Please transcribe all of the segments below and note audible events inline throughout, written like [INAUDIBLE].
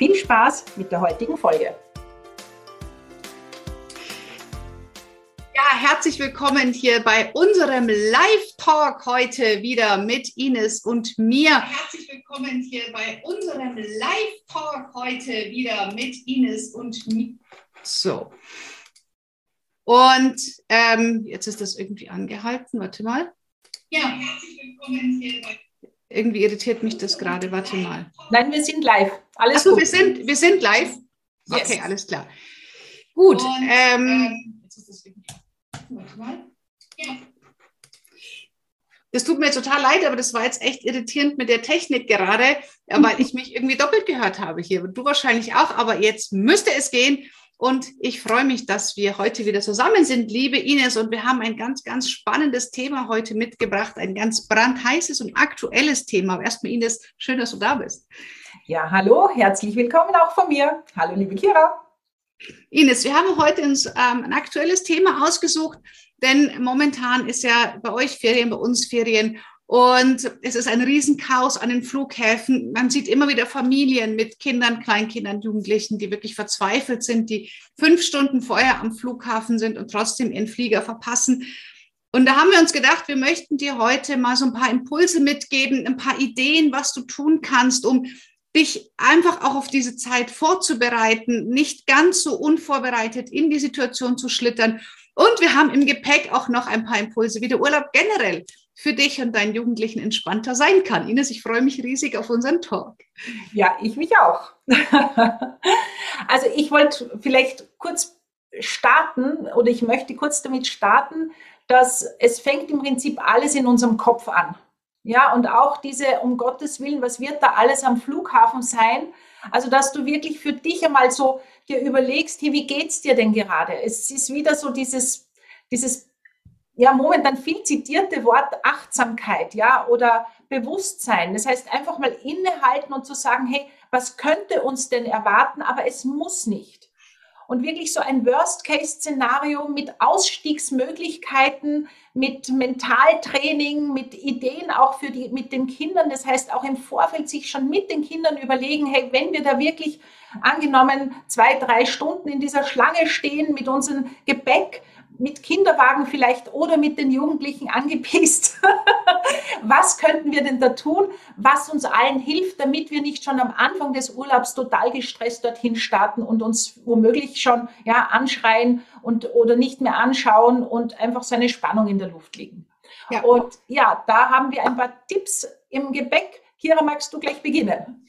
Viel Spaß mit der heutigen Folge. Ja, herzlich willkommen hier bei unserem Live-Talk heute wieder mit Ines und mir. Herzlich willkommen hier bei unserem Live-Talk heute wieder mit Ines und mir. So. Und ähm, jetzt ist das irgendwie angehalten. Warte mal. Ja, herzlich willkommen hier bei irgendwie irritiert mich das gerade. Warte mal. Nein, wir sind live. Alles Achso, gut. Wir sind, wir sind live. Okay, yes. alles klar. Gut. Und, ähm, ähm, das tut mir total leid, aber das war jetzt echt irritierend mit der Technik gerade, weil ich mich irgendwie doppelt gehört habe hier. Du wahrscheinlich auch, aber jetzt müsste es gehen. Und ich freue mich, dass wir heute wieder zusammen sind, liebe Ines. Und wir haben ein ganz, ganz spannendes Thema heute mitgebracht, ein ganz brandheißes und aktuelles Thema. Aber erstmal, Ines, schön, dass du da bist. Ja, hallo, herzlich willkommen auch von mir. Hallo, liebe Kira. Ines, wir haben heute uns ähm, ein aktuelles Thema ausgesucht, denn momentan ist ja bei euch Ferien, bei uns Ferien. Und es ist ein Riesenchaos an den Flughäfen. Man sieht immer wieder Familien mit Kindern, Kleinkindern, Jugendlichen, die wirklich verzweifelt sind, die fünf Stunden vorher am Flughafen sind und trotzdem ihren Flieger verpassen. Und da haben wir uns gedacht, wir möchten dir heute mal so ein paar Impulse mitgeben, ein paar Ideen, was du tun kannst, um dich einfach auch auf diese Zeit vorzubereiten, nicht ganz so unvorbereitet in die Situation zu schlittern. Und wir haben im Gepäck auch noch ein paar Impulse, wie der Urlaub generell für dich und deinen Jugendlichen entspannter sein kann. Ines, ich freue mich riesig auf unseren Talk. Ja, ich mich auch. [LAUGHS] also ich wollte vielleicht kurz starten oder ich möchte kurz damit starten, dass es fängt im Prinzip alles in unserem Kopf an. Ja, und auch diese, um Gottes Willen, was wird da alles am Flughafen sein? Also, dass du wirklich für dich einmal so dir überlegst, hey, wie geht's dir denn gerade? Es ist wieder so dieses, dieses ja momentan viel zitierte Wort Achtsamkeit, ja, oder Bewusstsein. Das heißt, einfach mal innehalten und zu sagen, hey, was könnte uns denn erwarten, aber es muss nicht. Und wirklich so ein Worst-Case-Szenario mit Ausstiegsmöglichkeiten, mit Mentaltraining, mit Ideen auch für die, mit den Kindern. Das heißt, auch im Vorfeld sich schon mit den Kindern überlegen, hey, wenn wir da wirklich angenommen zwei, drei Stunden in dieser Schlange stehen mit unserem Gepäck, mit Kinderwagen vielleicht oder mit den Jugendlichen angepisst. [LAUGHS] was könnten wir denn da tun, was uns allen hilft, damit wir nicht schon am Anfang des Urlaubs total gestresst dorthin starten und uns womöglich schon ja, anschreien und, oder nicht mehr anschauen und einfach so eine Spannung in der Luft liegen. Ja. Und ja, da haben wir ein paar Tipps im Gebäck. Kira, magst du gleich beginnen?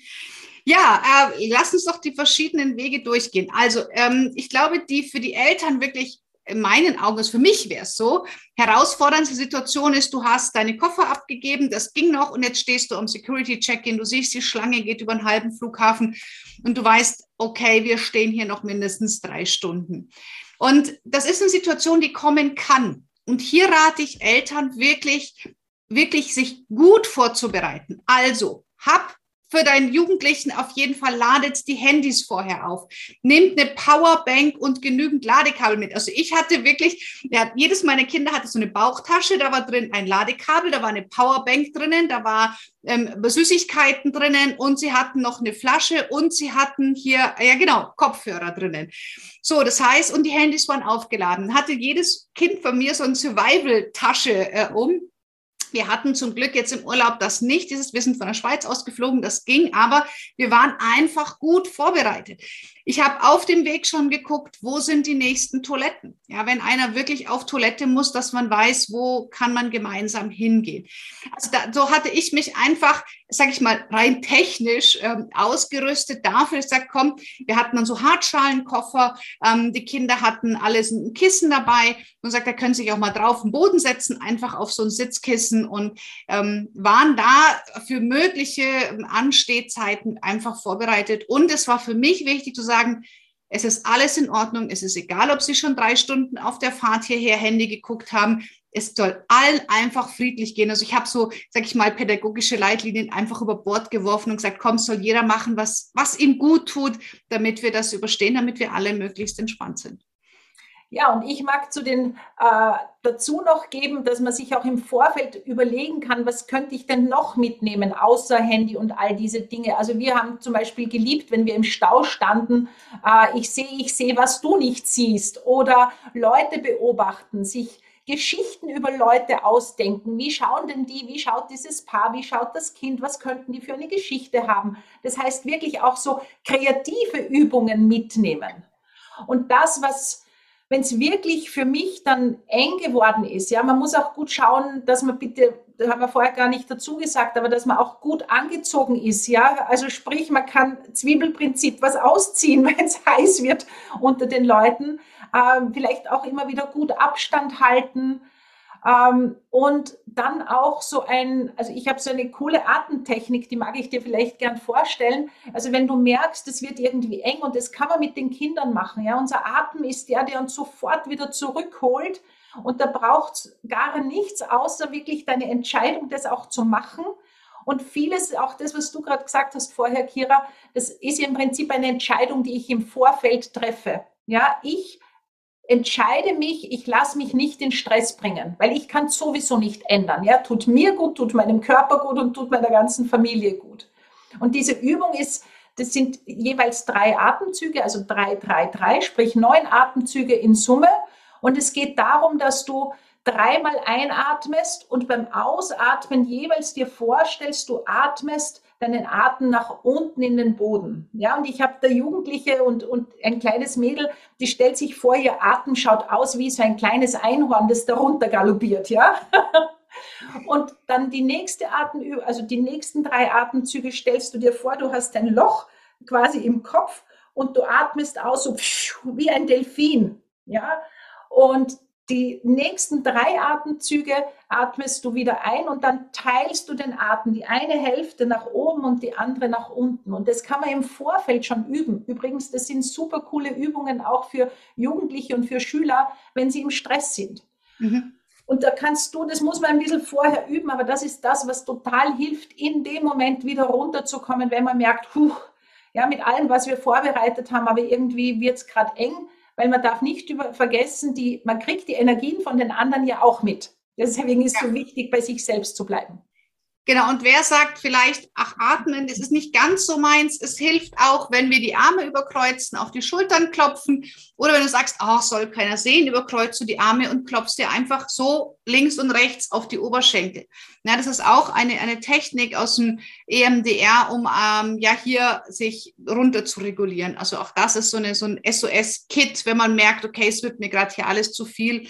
Ja, äh, lass uns doch die verschiedenen Wege durchgehen. Also ähm, ich glaube, die für die Eltern wirklich in meinen Augen, ist für mich wäre es so, herausfordernde Situation ist, du hast deine Koffer abgegeben, das ging noch und jetzt stehst du am Security-Check-In, du siehst, die Schlange geht über einen halben Flughafen und du weißt, okay, wir stehen hier noch mindestens drei Stunden. Und das ist eine Situation, die kommen kann. Und hier rate ich Eltern wirklich, wirklich sich gut vorzubereiten. Also, hab für deinen Jugendlichen auf jeden Fall ladet die Handys vorher auf. Nehmt eine Powerbank und genügend Ladekabel mit. Also ich hatte wirklich, ja, jedes meiner Kinder hatte so eine Bauchtasche, da war drin ein Ladekabel, da war eine Powerbank drinnen, da war ähm, Süßigkeiten drinnen und sie hatten noch eine Flasche und sie hatten hier, ja genau, Kopfhörer drinnen. So, das heißt, und die Handys waren aufgeladen. Hatte jedes Kind von mir so eine Survival-Tasche äh, um wir hatten zum Glück jetzt im Urlaub das nicht, dieses Wissen von der Schweiz ausgeflogen, das ging, aber wir waren einfach gut vorbereitet. Ich habe auf dem Weg schon geguckt, wo sind die nächsten Toiletten. Ja, wenn einer wirklich auf Toilette muss, dass man weiß, wo kann man gemeinsam hingehen. Also da, so hatte ich mich einfach, sage ich mal, rein technisch ähm, ausgerüstet dafür. Ich sage, komm, wir hatten dann so Hartschalenkoffer, ähm, die Kinder hatten alles ein Kissen dabei und sagt, da können Sie sich auch mal drauf auf den Boden setzen, einfach auf so ein Sitzkissen und ähm, waren da für mögliche Anstehzeiten einfach vorbereitet. Und es war für mich wichtig zu sagen, sagen, Es ist alles in Ordnung. Es ist egal, ob Sie schon drei Stunden auf der Fahrt hierher Handy geguckt haben. Es soll allen einfach friedlich gehen. Also ich habe so, sag ich mal, pädagogische Leitlinien einfach über Bord geworfen und gesagt, komm, soll jeder machen, was, was ihm gut tut, damit wir das überstehen, damit wir alle möglichst entspannt sind. Ja, und ich mag zu den äh, dazu noch geben, dass man sich auch im Vorfeld überlegen kann, was könnte ich denn noch mitnehmen, außer Handy und all diese Dinge. Also wir haben zum Beispiel geliebt, wenn wir im Stau standen, äh, ich sehe, ich sehe, was du nicht siehst. Oder Leute beobachten, sich Geschichten über Leute ausdenken. Wie schauen denn die? Wie schaut dieses Paar? Wie schaut das Kind? Was könnten die für eine Geschichte haben? Das heißt wirklich auch so kreative Übungen mitnehmen. Und das, was wenn es wirklich für mich dann eng geworden ist, ja, man muss auch gut schauen, dass man bitte, da haben wir vorher gar nicht dazu gesagt, aber dass man auch gut angezogen ist, ja, also sprich, man kann Zwiebelprinzip was ausziehen, [LAUGHS] wenn es heiß wird unter den Leuten, ähm, vielleicht auch immer wieder gut Abstand halten, ähm, und dann auch so ein, also ich habe so eine coole Atemtechnik, die mag ich dir vielleicht gern vorstellen. Also wenn du merkst, es wird irgendwie eng und das kann man mit den Kindern machen. Ja, unser Atem ist der, der uns sofort wieder zurückholt. Und da braucht es gar nichts, außer wirklich deine Entscheidung, das auch zu machen. Und vieles, auch das, was du gerade gesagt hast vorher, Kira, das ist im Prinzip eine Entscheidung, die ich im Vorfeld treffe. Ja, ich entscheide mich, ich lasse mich nicht in Stress bringen, weil ich kann sowieso nicht ändern. Ja, tut mir gut, tut meinem Körper gut und tut meiner ganzen Familie gut. Und diese Übung ist, das sind jeweils drei Atemzüge, also drei, drei, drei, sprich neun Atemzüge in Summe. Und es geht darum, dass du dreimal einatmest und beim Ausatmen jeweils dir vorstellst, du atmest deinen Atem nach unten in den Boden. Ja, und ich habe da Jugendliche und, und ein kleines Mädel, die stellt sich vor, ihr Atem schaut aus wie so ein kleines Einhorn, das darunter galoppiert, ja. [LAUGHS] und dann die nächste Atemübung, also die nächsten drei Atemzüge stellst du dir vor, du hast ein Loch quasi im Kopf und du atmest aus so wie ein Delfin, ja. Und die nächsten drei Atemzüge atmest du wieder ein und dann teilst du den Atem, die eine Hälfte nach oben und die andere nach unten. Und das kann man im Vorfeld schon üben. Übrigens, das sind super coole Übungen auch für Jugendliche und für Schüler, wenn sie im Stress sind. Mhm. Und da kannst du, das muss man ein bisschen vorher üben, aber das ist das, was total hilft, in dem Moment wieder runterzukommen, wenn man merkt, puh, ja, mit allem, was wir vorbereitet haben, aber irgendwie wird es gerade eng weil man darf nicht über, vergessen, die, man kriegt die Energien von den anderen ja auch mit. Deswegen ist es ja. so wichtig, bei sich selbst zu bleiben. Genau, und wer sagt vielleicht, ach, atmen, das ist nicht ganz so meins. Es hilft auch, wenn wir die Arme überkreuzen, auf die Schultern klopfen. Oder wenn du sagst, ach, soll keiner sehen, überkreuzt du die Arme und klopfst dir einfach so links und rechts auf die Oberschenkel. Ja, das ist auch eine, eine Technik aus dem EMDR, um ähm, ja hier sich runter zu regulieren. Also auch das ist so, eine, so ein SOS-Kit, wenn man merkt, okay, es wird mir gerade hier alles zu viel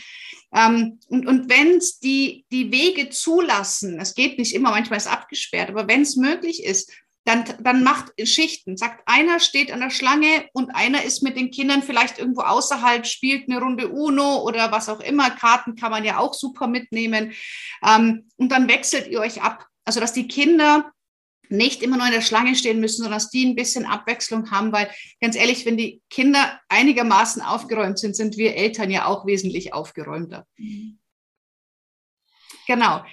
ähm, und und wenn es die, die Wege zulassen, es geht nicht immer, manchmal ist es abgesperrt, aber wenn es möglich ist, dann, dann macht Schichten. Sagt, einer steht an der Schlange und einer ist mit den Kindern vielleicht irgendwo außerhalb, spielt eine Runde Uno oder was auch immer. Karten kann man ja auch super mitnehmen. Ähm, und dann wechselt ihr euch ab. Also, dass die Kinder nicht immer nur in der Schlange stehen müssen, sondern dass die ein bisschen Abwechslung haben, weil ganz ehrlich, wenn die Kinder einigermaßen aufgeräumt sind, sind wir Eltern ja auch wesentlich aufgeräumter. Mhm. Genau.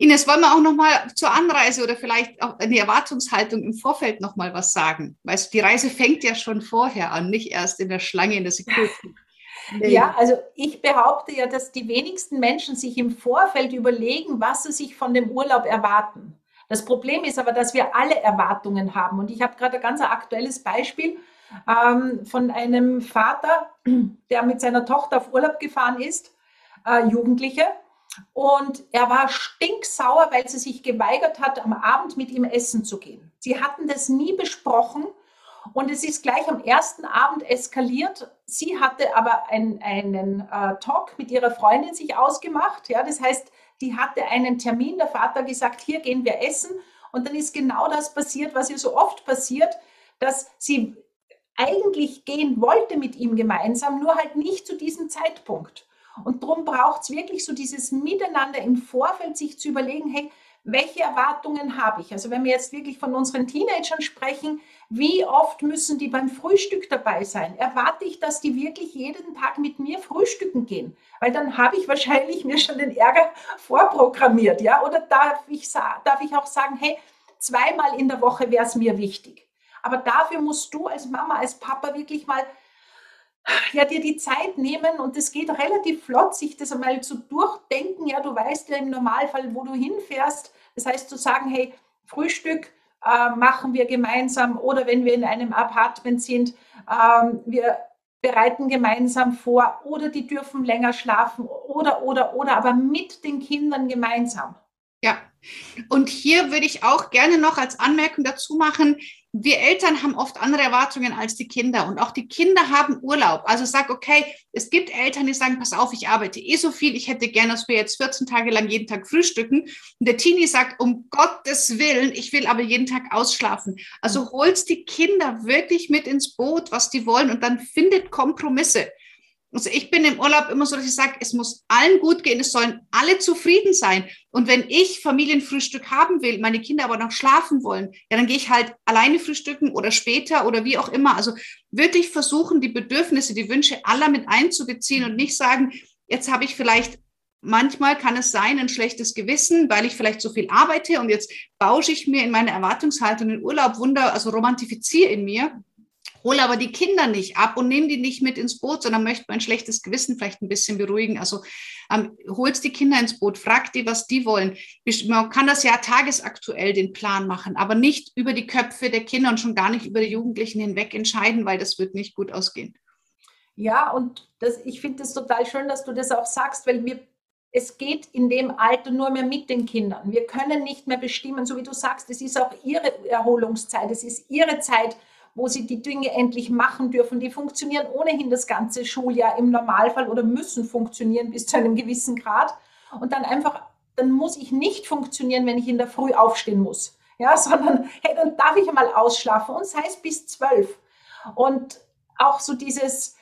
Ines, wollen wir auch noch mal zur Anreise oder vielleicht auch in die Erwartungshaltung im Vorfeld noch mal was sagen? Weißt du, die Reise fängt ja schon vorher an, nicht erst in der Schlange in der Security. [LAUGHS] Ja, also ich behaupte ja, dass die wenigsten Menschen sich im Vorfeld überlegen, was sie sich von dem Urlaub erwarten. Das Problem ist aber, dass wir alle Erwartungen haben. Und ich habe gerade ein ganz aktuelles Beispiel ähm, von einem Vater, der mit seiner Tochter auf Urlaub gefahren ist, äh, Jugendliche. Und er war stinksauer, weil sie sich geweigert hat, am Abend mit ihm essen zu gehen. Sie hatten das nie besprochen und es ist gleich am ersten Abend eskaliert. Sie hatte aber ein, einen äh, Talk mit ihrer Freundin sich ausgemacht. Ja, das heißt, die hatte einen Termin, der Vater gesagt, hier gehen wir essen. Und dann ist genau das passiert, was ihr so oft passiert, dass sie eigentlich gehen wollte mit ihm gemeinsam, nur halt nicht zu diesem Zeitpunkt. Und darum braucht es wirklich so dieses Miteinander im Vorfeld, sich zu überlegen, hey, welche Erwartungen habe ich? Also wenn wir jetzt wirklich von unseren Teenagern sprechen, wie oft müssen die beim Frühstück dabei sein? Erwarte ich, dass die wirklich jeden Tag mit mir frühstücken gehen? Weil dann habe ich wahrscheinlich mir schon den Ärger vorprogrammiert, ja? Oder darf ich, darf ich auch sagen, hey, zweimal in der Woche wäre es mir wichtig. Aber dafür musst du als Mama, als Papa wirklich mal ja, dir die Zeit nehmen und es geht relativ flott, sich das einmal zu durchdenken. Ja, du weißt ja im Normalfall, wo du hinfährst. Das heißt, zu sagen, hey, Frühstück äh, machen wir gemeinsam oder wenn wir in einem Apartment sind, ähm, wir bereiten gemeinsam vor oder die dürfen länger schlafen oder, oder, oder, aber mit den Kindern gemeinsam. Ja, und hier würde ich auch gerne noch als Anmerkung dazu machen, wir Eltern haben oft andere Erwartungen als die Kinder und auch die Kinder haben Urlaub. Also sag, okay, es gibt Eltern, die sagen, pass auf, ich arbeite eh so viel, ich hätte gerne, dass wir jetzt 14 Tage lang jeden Tag frühstücken. Und der Teenie sagt, um Gottes Willen, ich will aber jeden Tag ausschlafen. Also holst die Kinder wirklich mit ins Boot, was die wollen und dann findet Kompromisse. Also ich bin im Urlaub immer so, dass ich sage, es muss allen gut gehen, es sollen alle zufrieden sein. Und wenn ich Familienfrühstück haben will, meine Kinder aber noch schlafen wollen, ja, dann gehe ich halt alleine frühstücken oder später oder wie auch immer. Also wirklich versuchen, die Bedürfnisse, die Wünsche aller mit einzubeziehen und nicht sagen, jetzt habe ich vielleicht Manchmal kann es sein, ein schlechtes Gewissen, weil ich vielleicht so viel arbeite und jetzt bausche ich mir in meine Erwartungshaltung den Urlaub Wunder, also romantifiziere in mir hole aber die Kinder nicht ab und nehme die nicht mit ins Boot, sondern möchte mein schlechtes Gewissen vielleicht ein bisschen beruhigen. Also ähm, holst die Kinder ins Boot, frag die, was die wollen. Man kann das ja tagesaktuell den Plan machen, aber nicht über die Köpfe der Kinder und schon gar nicht über die Jugendlichen hinweg entscheiden, weil das wird nicht gut ausgehen. Ja, und das, ich finde es total schön, dass du das auch sagst, weil wir es geht in dem Alter nur mehr mit den Kindern. Wir können nicht mehr bestimmen, so wie du sagst, es ist auch ihre Erholungszeit, es ist ihre Zeit, wo sie die Dinge endlich machen dürfen. Die funktionieren ohnehin das ganze Schuljahr im Normalfall oder müssen funktionieren bis zu einem gewissen Grad. Und dann einfach, dann muss ich nicht funktionieren, wenn ich in der Früh aufstehen muss. Ja, [LAUGHS] sondern hey, dann darf ich mal ausschlafen und sei es bis zwölf. Und auch so dieses,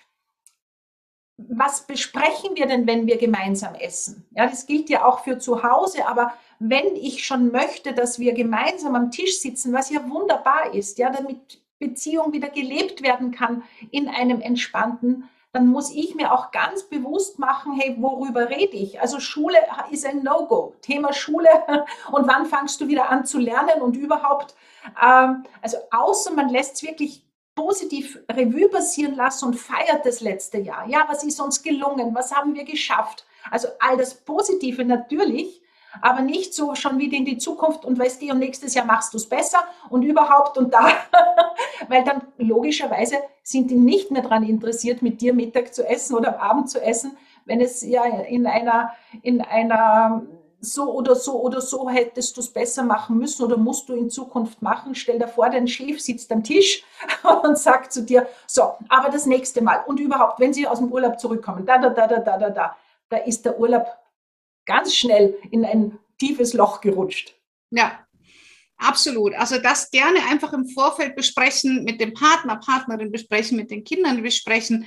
was besprechen wir denn, wenn wir gemeinsam essen? Ja, das gilt ja auch für zu Hause, aber wenn ich schon möchte, dass wir gemeinsam am Tisch sitzen, was ja wunderbar ist, ja, damit Beziehung wieder gelebt werden kann in einem entspannten, dann muss ich mir auch ganz bewusst machen, hey, worüber rede ich? Also Schule ist ein No-Go. Thema Schule [LAUGHS] und wann fangst du wieder an zu lernen und überhaupt, ähm, also außer man lässt es wirklich positiv Revue passieren lassen und feiert das letzte Jahr. Ja, was ist uns gelungen? Was haben wir geschafft? Also all das Positive natürlich, aber nicht so schon wieder in die Zukunft und weißt du, und nächstes Jahr machst du es besser und überhaupt und da, [LAUGHS] weil dann logischerweise sind die nicht mehr daran interessiert, mit dir Mittag zu essen oder am Abend zu essen, wenn es ja in einer, in einer so oder so oder so hättest du es besser machen müssen oder musst du in Zukunft machen. Stell dir vor, dein Chef sitzt am Tisch [LAUGHS] und sagt zu dir, so, aber das nächste Mal und überhaupt, wenn sie aus dem Urlaub zurückkommen, da, da, da, da, da, da, da, da ist der Urlaub ganz schnell in ein tiefes Loch gerutscht. Ja, absolut. Also das gerne einfach im Vorfeld besprechen, mit dem Partner, Partnerin besprechen, mit den Kindern besprechen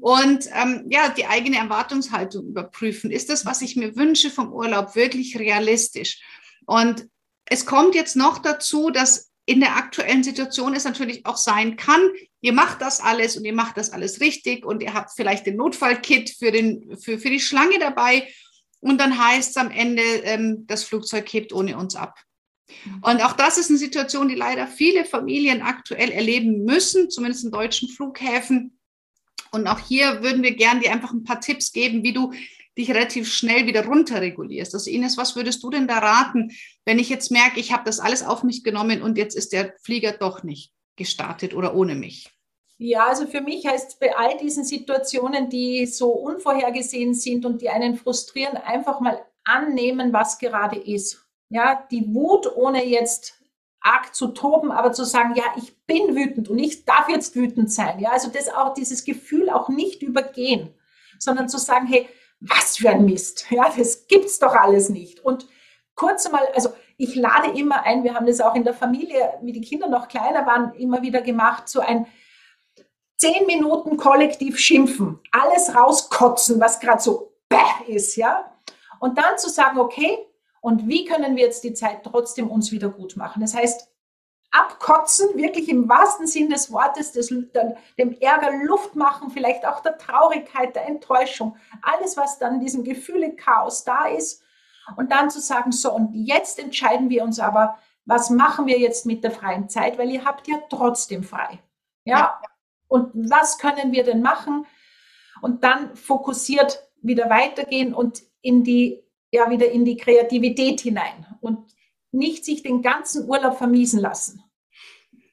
und ähm, ja, die eigene Erwartungshaltung überprüfen. Ist das, was ich mir wünsche vom Urlaub, wirklich realistisch? Und es kommt jetzt noch dazu, dass in der aktuellen Situation es natürlich auch sein kann, ihr macht das alles und ihr macht das alles richtig und ihr habt vielleicht den Notfallkit für, den, für, für die Schlange dabei und dann heißt es am Ende, ähm, das Flugzeug hebt ohne uns ab. Und auch das ist eine Situation, die leider viele Familien aktuell erleben müssen, zumindest in deutschen Flughäfen. Und auch hier würden wir gerne dir einfach ein paar Tipps geben, wie du dich relativ schnell wieder runterregulierst. Also Ines, was würdest du denn da raten, wenn ich jetzt merke, ich habe das alles auf mich genommen und jetzt ist der Flieger doch nicht gestartet oder ohne mich? Ja, also für mich heißt bei all diesen Situationen, die so unvorhergesehen sind und die einen frustrieren, einfach mal annehmen, was gerade ist. Ja, die Wut, ohne jetzt arg zu toben, aber zu sagen, ja, ich bin wütend und ich darf jetzt wütend sein. Ja, also das auch, dieses Gefühl auch nicht übergehen, sondern zu sagen, hey, was für ein Mist. Ja, das gibt's doch alles nicht. Und kurz einmal, also ich lade immer ein, wir haben das auch in der Familie, wie die Kinder noch kleiner waren, immer wieder gemacht, so ein, zehn Minuten kollektiv schimpfen, alles rauskotzen, was gerade so bäh ist, ja. Und dann zu sagen, okay, Und wie können wir jetzt die Zeit trotzdem uns wieder gut machen? Das heißt, abkotzen, wirklich im wahrsten Sinn des Wortes, des, dem Ärger Luft machen, vielleicht auch der Traurigkeit, der Enttäuschung, alles, was dann in diesem Gefühle Chaos da ist. Und dann zu sagen, so, und jetzt entscheiden wir uns aber, was machen wir jetzt mit der freien Zeit, weil ihr habt ja trotzdem frei. Ja. ja. Und was können wir denn machen? Und dann fokussiert wieder weitergehen und in die, ja, wieder in die Kreativität hinein und nicht sich den ganzen Urlaub vermiesen lassen.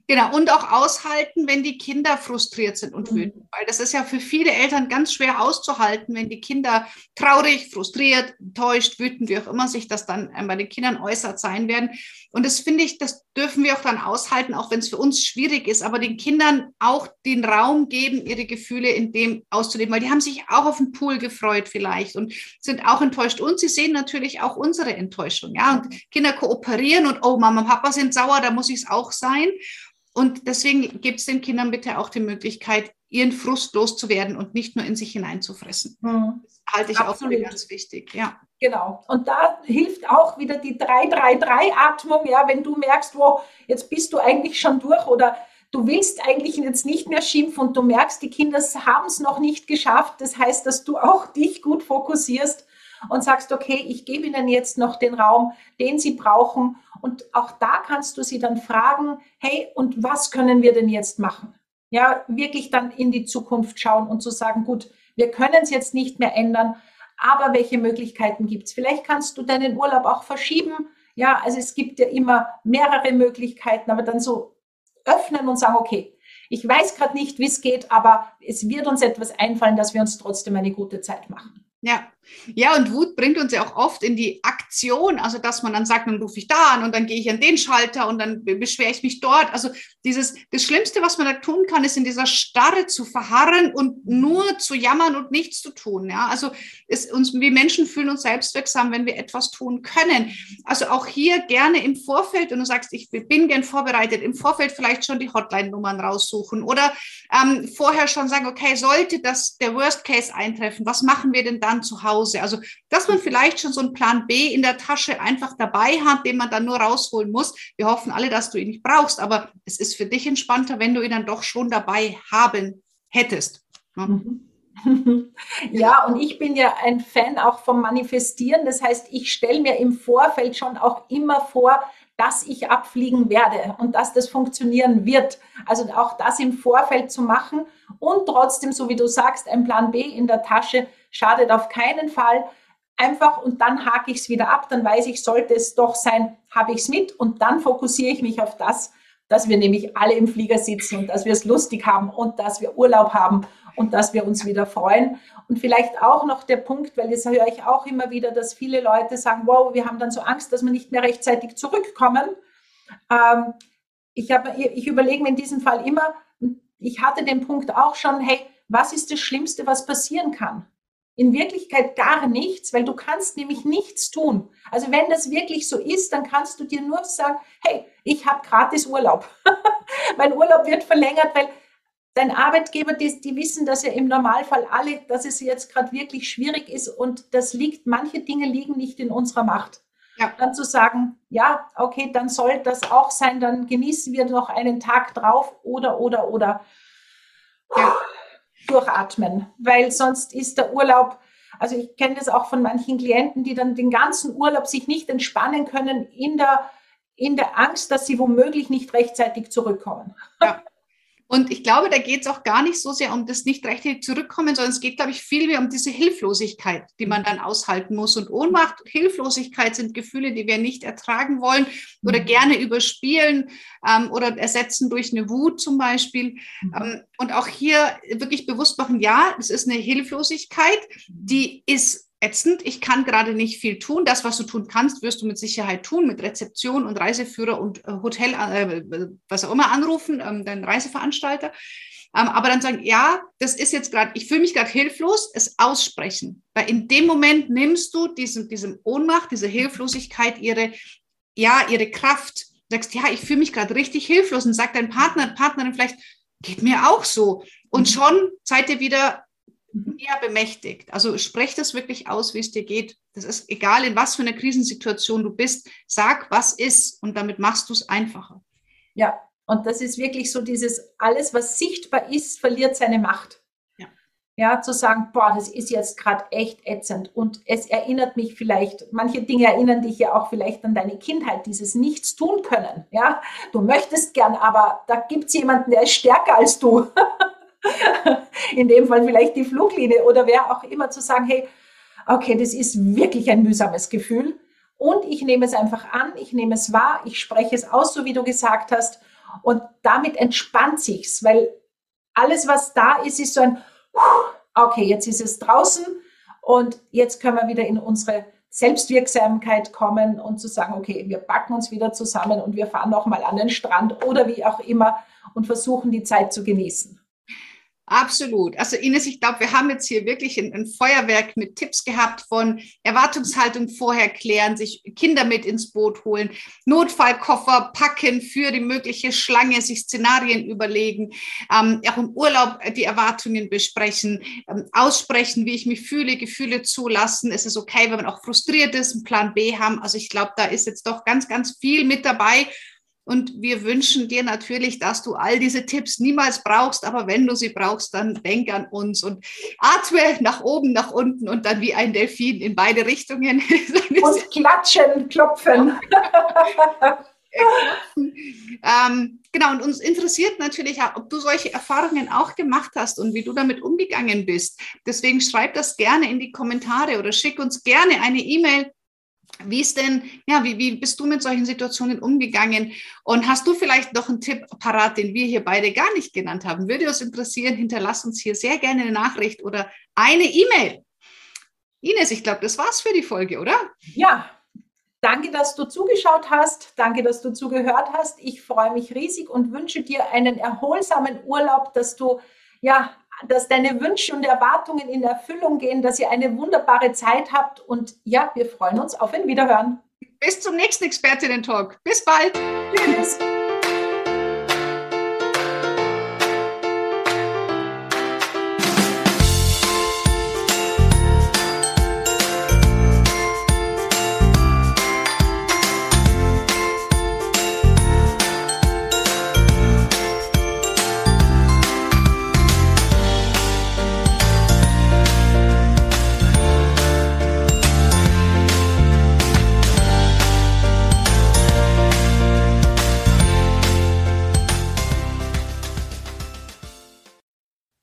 Genau, und auch aushalten, wenn die Kinder frustriert sind und mhm. wütend. Weil das ist ja für viele Eltern ganz schwer auszuhalten, wenn die Kinder traurig, frustriert, enttäuscht, wütend, wie auch immer sich das dann äh, bei den Kindern äußert sein werden. Und das finde ich, das dürfen wir auch dann aushalten, auch wenn es für uns schwierig ist, aber den Kindern auch den Raum geben, ihre Gefühle in dem auszuleben, weil die haben sich auch auf den Pool gefreut vielleicht und sind auch enttäuscht. Und sie sehen natürlich auch unsere Enttäuschung. Ja, und Kinder kooperieren und, oh, Mama und Papa sind sauer, da muss ich es auch sein. Und deswegen gibt es den Kindern bitte auch die Möglichkeit, ihren Frust loszuwerden und nicht nur in sich hineinzufressen. Mhm. Das halte ich Absolut. auch für ganz wichtig. Ja. Genau. Und da hilft auch wieder die 3-3-3-Atmung. Ja, wenn du merkst, wo jetzt bist du eigentlich schon durch oder du willst eigentlich jetzt nicht mehr schimpfen und du merkst, die Kinder haben es noch nicht geschafft. Das heißt, dass du auch dich gut fokussierst und sagst, okay, ich gebe ihnen jetzt noch den Raum, den sie brauchen. Und auch da kannst du sie dann fragen, hey, und was können wir denn jetzt machen? Ja, wirklich dann in die Zukunft schauen und zu sagen, gut, wir können es jetzt nicht mehr ändern, aber welche Möglichkeiten gibt es? Vielleicht kannst du deinen Urlaub auch verschieben. Ja, also es gibt ja immer mehrere Möglichkeiten, aber dann so öffnen und sagen, okay, ich weiß gerade nicht, wie es geht, aber es wird uns etwas einfallen, dass wir uns trotzdem eine gute Zeit machen. Ja. Ja, und Wut bringt uns ja auch oft in die Aktion, also dass man dann sagt, dann rufe ich da an und dann gehe ich an den Schalter und dann beschwere ich mich dort. Also dieses, das Schlimmste, was man da tun kann, ist in dieser Starre zu verharren und nur zu jammern und nichts zu tun. Ja, also ist uns, wir Menschen fühlen uns selbstwirksam, wenn wir etwas tun können. Also auch hier gerne im Vorfeld, und du sagst, ich bin gern vorbereitet, im Vorfeld vielleicht schon die Hotline-Nummern raussuchen oder ähm, vorher schon sagen, okay, sollte das der Worst Case eintreffen, was machen wir denn dann zu Hause? Also, dass man vielleicht schon so einen Plan B in der Tasche einfach dabei hat, den man dann nur rausholen muss. Wir hoffen alle, dass du ihn nicht brauchst, aber es ist für dich entspannter, wenn du ihn dann doch schon dabei haben hättest. Ne? [LAUGHS] Ja, und ich bin ja ein Fan auch vom Manifestieren. Das heißt, ich stelle mir im Vorfeld schon auch immer vor, dass ich abfliegen werde und dass das funktionieren wird. Also auch das im Vorfeld zu machen und trotzdem, so wie du sagst, ein Plan B in der Tasche schadet auf keinen Fall. Einfach und dann hake ich es wieder ab, dann weiß ich, sollte es doch sein, habe ich es mit und dann fokussiere ich mich auf das, dass wir nämlich alle im Flieger sitzen und dass wir es lustig haben und dass wir Urlaub haben und dass wir uns wieder freuen. Und vielleicht auch noch der Punkt, weil das höre ich auch immer wieder, dass viele Leute sagen, wow, wir haben dann so Angst, dass wir nicht mehr rechtzeitig zurückkommen. Ähm, ich, habe, ich überlege mir in diesem Fall immer, ich hatte den Punkt auch schon, hey, was ist das Schlimmste, was passieren kann? In Wirklichkeit gar nichts, weil du kannst nämlich nichts tun. Also wenn das wirklich so ist, dann kannst du dir nur sagen, hey, ich habe gratis Urlaub. [LAUGHS] mein Urlaub wird verlängert, weil dein Arbeitgeber, die, die wissen dass ja im Normalfall alle, dass es jetzt gerade wirklich schwierig ist und das liegt, manche Dinge liegen nicht in unserer Macht. Ja. Dann zu sagen, ja, okay, dann soll das auch sein, dann genießen wir noch einen Tag drauf oder, oder, oder ja. durchatmen, weil sonst ist der Urlaub, also ich kenne das auch von manchen Klienten, die dann den ganzen Urlaub sich nicht entspannen können in der, in der Angst, dass sie womöglich nicht rechtzeitig zurückkommen. Ja. [LAUGHS] Und ich glaube, da geht es auch gar nicht so sehr um das nicht rechtzeitig zurückkommen, sondern es geht, glaube ich, viel mehr um diese Hilflosigkeit, die man dann aushalten muss. Und Ohnmacht, Hilflosigkeit sind Gefühle, die wir nicht ertragen wollen oder mhm. gerne überspielen ähm, oder ersetzen durch eine Wut zum Beispiel. Mhm. Ähm, und auch hier wirklich bewusst machen, ja, es ist eine Hilflosigkeit, die ist ätzend. Ich kann gerade nicht viel tun. Das, was du tun kannst, wirst du mit Sicherheit tun, mit Rezeption und Reiseführer und äh, Hotel, äh, was auch immer anrufen, ähm, dein Reiseveranstalter. Ähm, aber dann sagen, ja, das ist jetzt gerade, ich fühle mich gerade hilflos, es aussprechen. Weil in dem Moment nimmst du diesem, diesem Ohnmacht, diese Hilflosigkeit, ihre, ja, ihre Kraft. Du sagst, ja, ich fühle mich gerade richtig hilflos und sagt dein Partner, Partnerin vielleicht, geht mir auch so. Und mhm. schon seid ihr wieder eher bemächtigt. Also sprech das wirklich aus, wie es dir geht. Das ist egal, in was für einer Krisensituation du bist. Sag, was ist und damit machst du es einfacher. Ja, und das ist wirklich so dieses, alles, was sichtbar ist, verliert seine Macht. Ja, ja zu sagen, boah, das ist jetzt gerade echt ätzend und es erinnert mich vielleicht, manche Dinge erinnern dich ja auch vielleicht an deine Kindheit, dieses Nichts tun können. Ja, du möchtest gern, aber da gibt es jemanden, der ist stärker als du. [LAUGHS] [LAUGHS] In dem Fall vielleicht die Fluglinie oder wer auch immer zu sagen, hey, okay, das ist wirklich ein mühsames Gefühl. Und ich nehme es einfach an, ich nehme es wahr, ich spreche es aus, so wie du gesagt hast. Und damit entspannt sich's, weil alles, was da ist, ist so ein, okay, jetzt ist es draußen und jetzt können wir wieder in unsere Selbstwirksamkeit kommen und zu sagen, okay, wir packen uns wieder zusammen und wir fahren nochmal an den Strand oder wie auch immer und versuchen die Zeit zu genießen. Absolut. Also Ines, ich glaube, wir haben jetzt hier wirklich ein, ein, Feuerwerk mit Tipps gehabt von Erwartungshaltung vorher klären, sich Kinder mit ins Boot holen, Notfallkoffer packen für die mögliche Schlange, sich Szenarien überlegen, ähm, auch im Urlaub die Erwartungen besprechen, ähm, aussprechen, wie ich mich fühle, Gefühle zulassen. Es ist okay, wenn man auch frustriert ist, einen Plan B haben. Also ich glaube, da ist jetzt doch ganz, ganz viel mit dabei. Und wir wünschen dir natürlich, dass du all diese Tipps niemals brauchst, aber wenn du sie brauchst, dann denk an uns und atme nach oben, nach unten und dann wie ein Delfin in beide Richtungen. [LAUGHS] und klatschen, klopfen. ähm, genau, und uns interessiert natürlich, ob du solche Erfahrungen auch gemacht hast und wie du damit umgegangen bist. Deswegen schreib das gerne in die Kommentare oder schick uns gerne eine E-Mail wie ist denn, ja, wie, wie bist du mit solchen Situationen umgegangen? Und hast du vielleicht noch einen Tipp parat, den wir hier beide gar nicht genannt haben? Würde uns interessieren, hinterlass uns hier sehr gerne eine Nachricht oder eine E-Mail. Ines, ich glaube, das war's für die Folge, oder? Ja, danke, dass du zugeschaut hast. Danke, dass du zugehört hast. Ich freue mich riesig und wünsche dir einen erholsamen Urlaub, dass du ja dass deine Wünsche und Erwartungen in Erfüllung gehen, dass ihr eine wunderbare Zeit habt und ja, wir freuen uns auf ein Wiederhören. Bis zum nächsten Expertinnen-Talk. Bis bald. Tschüss.